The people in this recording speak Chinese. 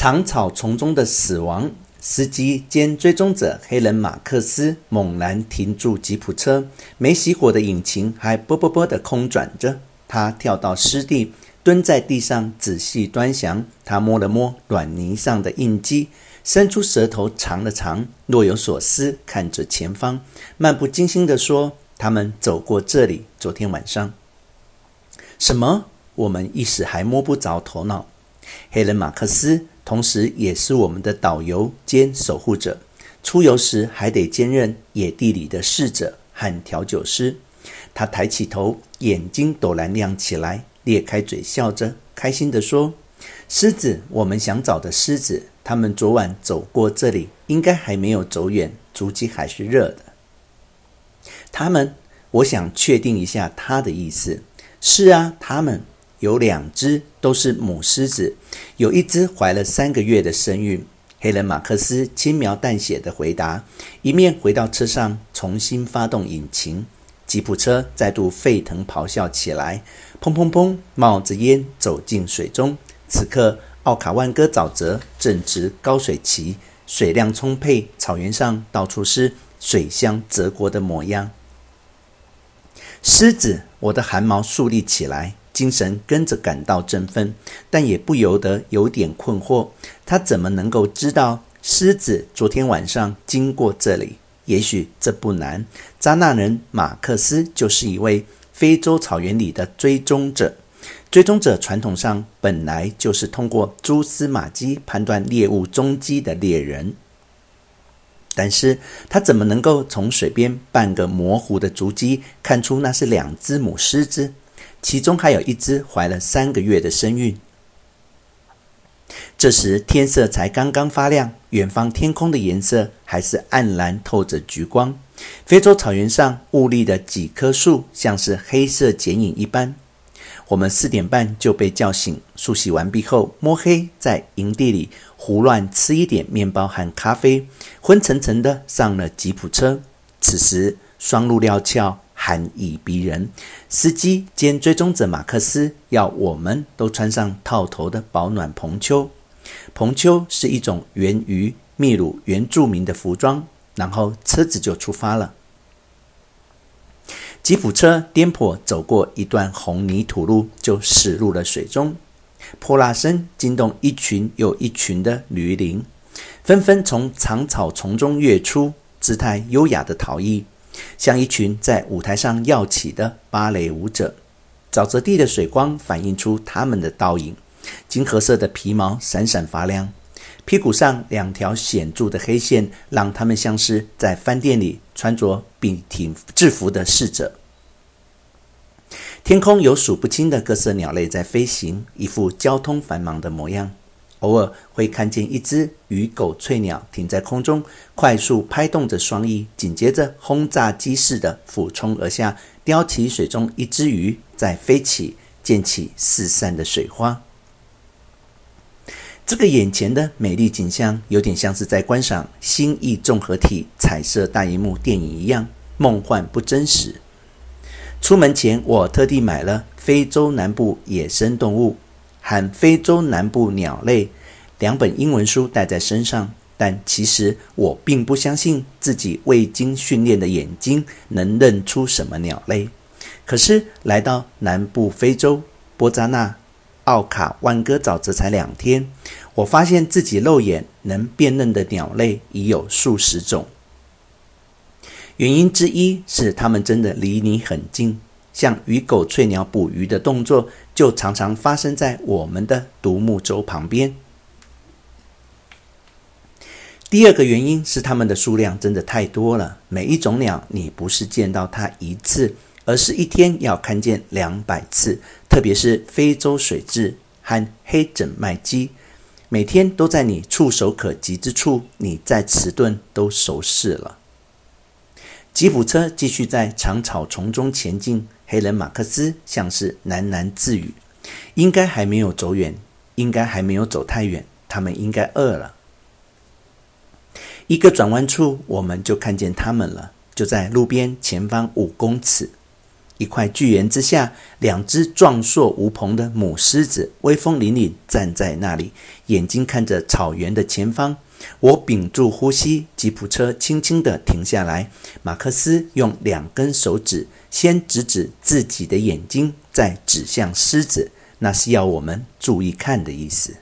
长草丛中的死亡。司机兼追踪者黑人马克思猛然停住吉普车，没熄火的引擎还啵啵啵的空转着。他跳到湿地，蹲在地上仔细端详。他摸了摸软泥上的印记，伸出舌头尝了尝，若有所思看着前方，漫不经心地说：“他们走过这里，昨天晚上。”什么？我们一时还摸不着头脑。黑人马克思。同时，也是我们的导游兼守护者。出游时还得兼任野地里的侍者和调酒师。他抬起头，眼睛陡然亮起来，咧开嘴笑着，开心地说：“狮子，我们想找的狮子，他们昨晚走过这里，应该还没有走远，足迹还是热的。”他们，我想确定一下他的意思。是啊，他们。有两只都是母狮子，有一只怀了三个月的身孕。黑人马克思轻描淡写的回答，一面回到车上重新发动引擎。吉普车再度沸腾咆哮起来，砰砰砰，冒着烟走进水中。此刻，奥卡万戈沼泽正值高水期，水量充沛，草原上到处是水乡泽国的模样。狮子，我的汗毛竖立起来。精神跟着感到振奋，但也不由得有点困惑。他怎么能够知道狮子昨天晚上经过这里？也许这不难。扎纳人马克思就是一位非洲草原里的追踪者。追踪者传统上本来就是通过蛛丝马迹判断猎物踪迹的猎人。但是他怎么能够从水边半个模糊的足迹看出那是两只母狮子？其中还有一只怀了三个月的身孕。这时天色才刚刚发亮，远方天空的颜色还是暗然透着橘光。非洲草原上兀立的几棵树像是黑色剪影一般。我们四点半就被叫醒，梳洗完毕后，摸黑在营地里胡乱吃一点面包和咖啡，昏沉沉的上了吉普车。此时双鹿料峭。寒意逼人，司机兼追踪者马克思要我们都穿上套头的保暖蓬丘。蓬丘是一种源于秘鲁原住民的服装。然后车子就出发了。吉普车颠簸走过一段红泥土路，就驶入了水中。泼辣声惊动一群又一群的驴铃，纷纷从长草丛中跃出，姿态优雅的逃逸。像一群在舞台上跃起的芭蕾舞者，沼泽地的水光反映出他们的倒影，金褐色的皮毛闪闪发亮，屁股上两条显著的黑线让他们像是在饭店里穿着笔挺制服的侍者。天空有数不清的各色鸟类在飞行，一副交通繁忙的模样。偶尔会看见一只鱼狗翠鸟停在空中，快速拍动着双翼，紧接着轰炸机似的俯冲而下，叼起水中一只鱼，再飞起，溅起四散的水花。这个眼前的美丽景象，有点像是在观赏星际综合体彩色大萤幕电影一样，梦幻不真实。出门前，我特地买了《非洲南部野生动物》。和非洲南部鸟类两本英文书带在身上，但其实我并不相信自己未经训练的眼睛能认出什么鸟类。可是来到南部非洲波扎纳奥卡万戈沼泽才两天，我发现自己肉眼能辨认的鸟类已有数十种。原因之一是它们真的离你很近。像鱼狗翠鸟捕鱼的动作，就常常发生在我们的独木舟旁边。第二个原因是它们的数量真的太多了，每一种鸟你不是见到它一次，而是一天要看见两百次。特别是非洲水雉和黑枕麦鸡，每天都在你触手可及之处，你再迟钝都熟视了。吉普车继续在长草丛中前进。黑人马克思像是喃喃自语：“应该还没有走远，应该还没有走太远，他们应该饿了。”一个转弯处，我们就看见他们了，就在路边前方五公尺。一块巨岩之下，两只壮硕无朋的母狮子威风凛凛站在那里，眼睛看着草原的前方。我屏住呼吸，吉普车轻轻地停下来。马克思用两根手指先指指自己的眼睛，再指向狮子，那是要我们注意看的意思。